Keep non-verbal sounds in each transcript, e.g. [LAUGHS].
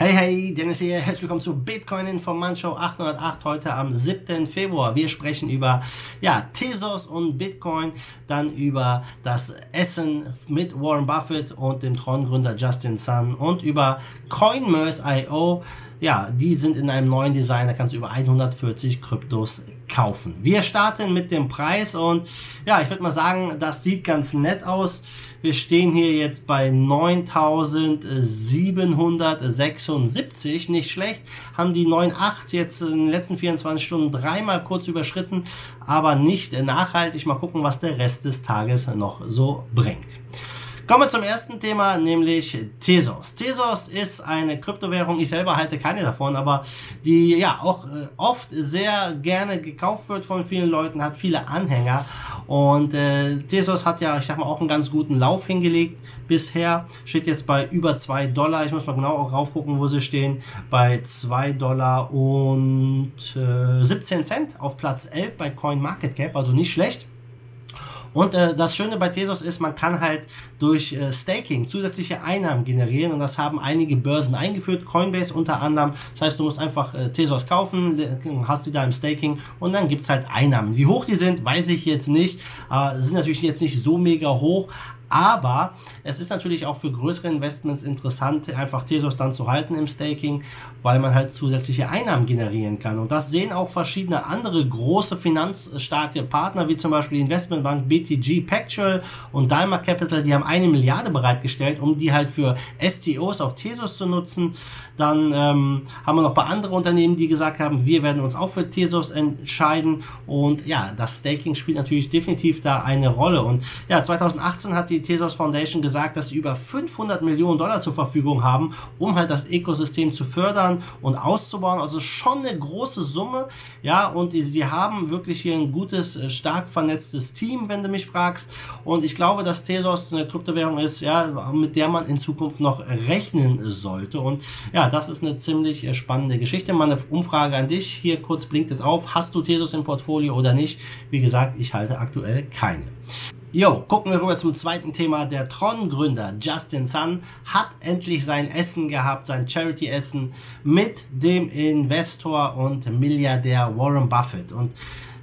Hey, hey, Dennis hier. Herzlich willkommen zu Bitcoin Show 808 heute am 7. Februar. Wir sprechen über, ja, Tesos und Bitcoin, dann über das Essen mit Warren Buffett und dem Tron-Gründer Justin Sun und über CoinMerse.io. Ja, die sind in einem neuen Design, da kannst du über 140 Kryptos kaufen. Wir starten mit dem Preis und ja, ich würde mal sagen, das sieht ganz nett aus. Wir stehen hier jetzt bei 9776, nicht schlecht. Haben die 9,8 jetzt in den letzten 24 Stunden dreimal kurz überschritten, aber nicht nachhaltig. Mal gucken, was der Rest des Tages noch so bringt. Kommen wir zum ersten Thema, nämlich Tesos. Tesos ist eine Kryptowährung, ich selber halte keine davon, aber die ja auch äh, oft sehr gerne gekauft wird von vielen Leuten, hat viele Anhänger. Und äh, Tesos hat ja, ich sag mal, auch einen ganz guten Lauf hingelegt bisher, steht jetzt bei über zwei Dollar, ich muss mal genau auch raufgucken, wo sie stehen, bei zwei Dollar und äh, 17 Cent auf Platz 11 bei CoinMarketCap, also nicht schlecht. Und äh, das Schöne bei Tesos ist, man kann halt durch äh, Staking zusätzliche Einnahmen generieren und das haben einige Börsen eingeführt, Coinbase unter anderem. Das heißt, du musst einfach äh, Tesos kaufen, hast die da im Staking und dann gibt's halt Einnahmen. Wie hoch die sind, weiß ich jetzt nicht. Äh, sind natürlich jetzt nicht so mega hoch, aber es ist natürlich auch für größere Investments interessant, einfach Tesos dann zu halten im Staking, weil man halt zusätzliche Einnahmen generieren kann. Und das sehen auch verschiedene andere große finanzstarke Partner, wie zum Beispiel die Investmentbank BTG Pactual und Daimler Capital, die haben eine Milliarde bereitgestellt, um die halt für STOs auf Tesos zu nutzen. Dann ähm, haben wir noch ein paar andere Unternehmen, die gesagt haben, wir werden uns auch für Tesos entscheiden. Und ja, das Staking spielt natürlich definitiv da eine Rolle. Und ja, 2018 hat die die Tesos Foundation gesagt, dass sie über 500 Millionen Dollar zur Verfügung haben, um halt das Ökosystem zu fördern und auszubauen. Also schon eine große Summe. Ja, und sie haben wirklich hier ein gutes, äh, stark vernetztes Team, wenn du mich fragst. Und ich glaube, dass Tesos eine Kryptowährung ist, ja, mit der man in Zukunft noch rechnen sollte. Und ja, das ist eine ziemlich äh, spannende Geschichte. Meine Umfrage an dich. Hier kurz blinkt es auf. Hast du Tesos im Portfolio oder nicht? Wie gesagt, ich halte aktuell keine. Jo, gucken wir rüber zum zweiten Thema. Der Tron-Gründer Justin Sun hat endlich sein Essen gehabt, sein Charity-Essen mit dem Investor und Milliardär Warren Buffett. Und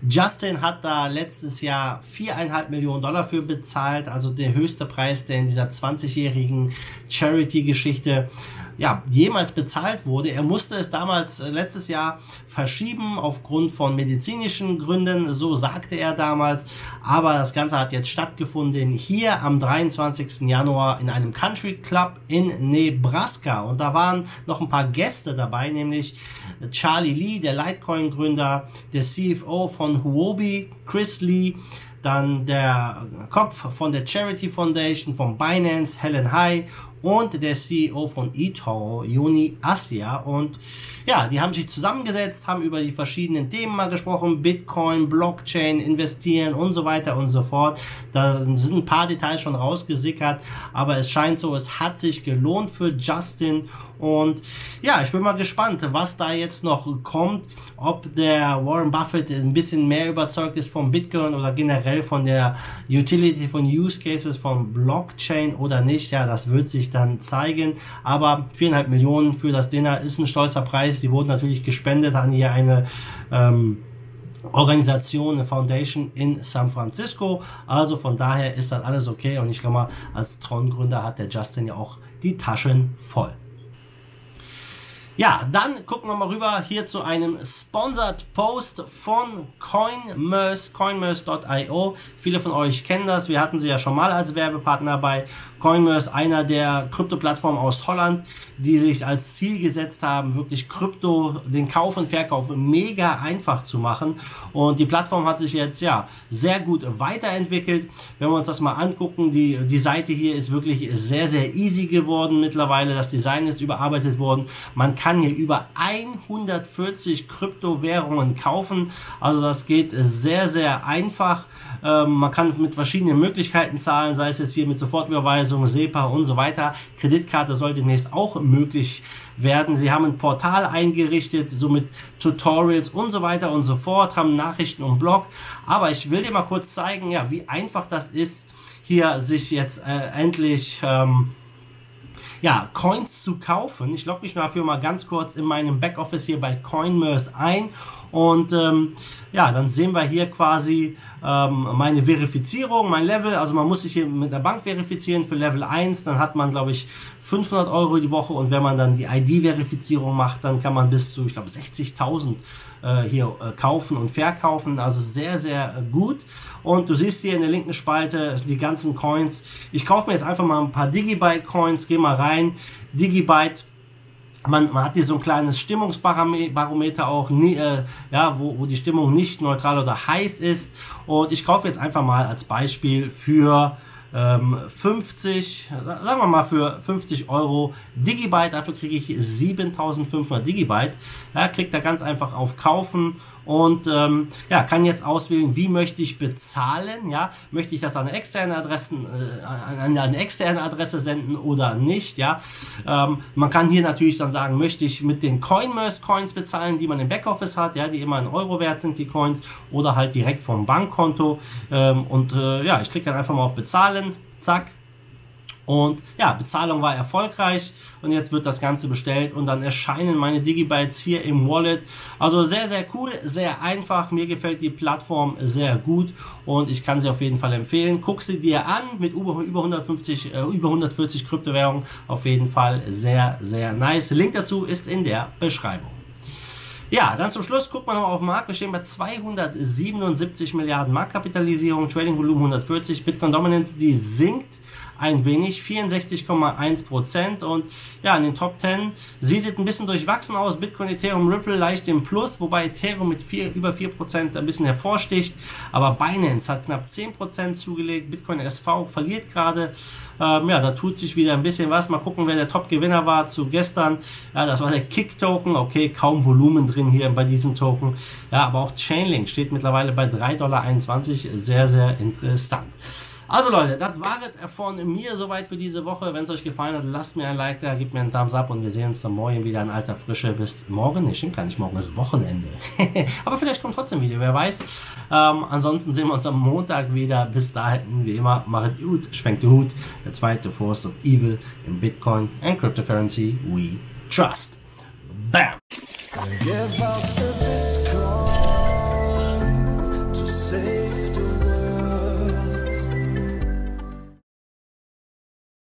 Justin hat da letztes Jahr viereinhalb Millionen Dollar für bezahlt, also der höchste Preis, der in dieser 20-jährigen Charity-Geschichte ja, jemals bezahlt wurde. Er musste es damals äh, letztes Jahr verschieben aufgrund von medizinischen Gründen, so sagte er damals. Aber das Ganze hat jetzt stattgefunden hier am 23. Januar in einem Country Club in Nebraska. Und da waren noch ein paar Gäste dabei, nämlich Charlie Lee, der Litecoin-Gründer, der CFO von Huobi, Chris Lee, dann der Kopf von der Charity Foundation, von Binance, Helen High und der CEO von eToro, Juni Asia. Und ja, die haben sich zusammengesetzt, haben über die verschiedenen Themen mal gesprochen, Bitcoin, Blockchain, investieren und so weiter und so fort. Da sind ein paar Details schon rausgesickert, aber es scheint so, es hat sich gelohnt für Justin und ja, ich bin mal gespannt, was da jetzt noch kommt, ob der Warren Buffett ein bisschen mehr überzeugt ist vom Bitcoin oder generell von der Utility von Use Cases von Blockchain oder nicht. Ja, das wird sich dann zeigen. Aber viereinhalb Millionen für das Dinner ist ein stolzer Preis. Die wurden natürlich gespendet an hier eine ähm, Organisation, eine Foundation in San Francisco. Also von daher ist dann alles okay. Und ich glaube mal, als Tron-Gründer hat der Justin ja auch die Taschen voll. Ja, dann gucken wir mal rüber hier zu einem Sponsored Post von CoinMerse, coinmerse.io. Viele von euch kennen das, wir hatten sie ja schon mal als Werbepartner bei CoinMerse, einer der Krypto-Plattformen aus Holland, die sich als Ziel gesetzt haben, wirklich Krypto, den Kauf und Verkauf mega einfach zu machen. Und die Plattform hat sich jetzt ja sehr gut weiterentwickelt. Wenn wir uns das mal angucken, die, die Seite hier ist wirklich sehr, sehr easy geworden mittlerweile. Das Design ist überarbeitet worden. Man kann hier über 140 Kryptowährungen kaufen. Also das geht sehr, sehr einfach. Ähm, man kann mit verschiedenen Möglichkeiten zahlen, sei es jetzt hier mit Sofortüberweisung, SEPA und so weiter. Kreditkarte soll demnächst auch möglich werden. Sie haben ein Portal eingerichtet, so mit Tutorials und so weiter und so fort, haben Nachrichten und Blog. Aber ich will dir mal kurz zeigen, ja, wie einfach das ist, hier sich jetzt äh, endlich ähm, ja, Coins zu kaufen. Ich logge mich dafür mal ganz kurz in meinem Backoffice hier bei CoinMers ein und ähm, ja, dann sehen wir hier quasi ähm, meine Verifizierung, mein Level. Also man muss sich hier mit der Bank verifizieren für Level 1. Dann hat man, glaube ich, 500 Euro die Woche. Und wenn man dann die ID-Verifizierung macht, dann kann man bis zu, ich glaube, 60.000 äh, hier äh, kaufen und verkaufen. Also sehr, sehr gut. Und du siehst hier in der linken Spalte die ganzen Coins. Ich kaufe mir jetzt einfach mal ein paar Digibyte-Coins. Geh mal rein. Digibyte man, man hat hier so ein kleines Stimmungsbarometer auch, nie, äh, ja, wo, wo die Stimmung nicht neutral oder heiß ist. Und ich kaufe jetzt einfach mal als Beispiel für ähm, 50, sagen wir mal für 50 Euro Digibyte, dafür kriege ich 7500 Digibyte. Ja, klickt da ganz einfach auf Kaufen und ähm, ja, kann jetzt auswählen, wie möchte ich bezahlen, ja, möchte ich das an externe Adressen, äh, an eine externe Adresse senden oder nicht, ja. Ähm, man kann hier natürlich dann sagen, möchte ich mit den CoinMerse Coins bezahlen, die man im Backoffice hat, ja, die immer ein Euro wert sind, die Coins, oder halt direkt vom Bankkonto ähm, und äh, ja, ich klicke dann einfach mal auf bezahlen, zack, und ja, Bezahlung war erfolgreich und jetzt wird das Ganze bestellt und dann erscheinen meine Digibytes hier im Wallet. Also sehr, sehr cool, sehr einfach. Mir gefällt die Plattform sehr gut und ich kann sie auf jeden Fall empfehlen. Guck sie dir an mit über, über 150, äh, über 140 Kryptowährungen. Auf jeden Fall sehr, sehr nice. Link dazu ist in der Beschreibung. Ja, dann zum Schluss guckt man nochmal auf den Markt. Wir stehen bei 277 Milliarden Marktkapitalisierung, Trading Volumen 140, Bitcoin Dominance, die sinkt ein wenig, 64,1 Prozent und ja, in den Top 10 sieht es ein bisschen durchwachsen aus. Bitcoin, Ethereum, Ripple leicht im Plus, wobei Ethereum mit vier, über 4 Prozent ein bisschen hervorsticht, aber Binance hat knapp 10 Prozent zugelegt, Bitcoin SV verliert gerade, ähm, ja, da tut sich wieder ein bisschen was. Mal gucken, wer der Top-Gewinner war zu gestern. Ja, das war der Kick-Token. Okay, kaum Volumen drin hier bei diesem Token. Ja, aber auch Chainlink steht mittlerweile bei 3,21 Dollar. Sehr, sehr interessant. Also Leute, das war es von mir soweit für diese Woche. Wenn es euch gefallen hat, lasst mir ein Like da, gebt mir einen Thumbs up und wir sehen uns dann morgen wieder in alter Frische. Bis morgen, nee, stimmt gar nicht, morgen ist Wochenende. [LAUGHS] Aber vielleicht kommt trotzdem Video, wer weiß. Ähm, ansonsten sehen wir uns am Montag wieder. Bis dahin, wie immer, macht gut, schwenkt den Hut. Der zweite Force of Evil in Bitcoin and Cryptocurrency we trust. Bam!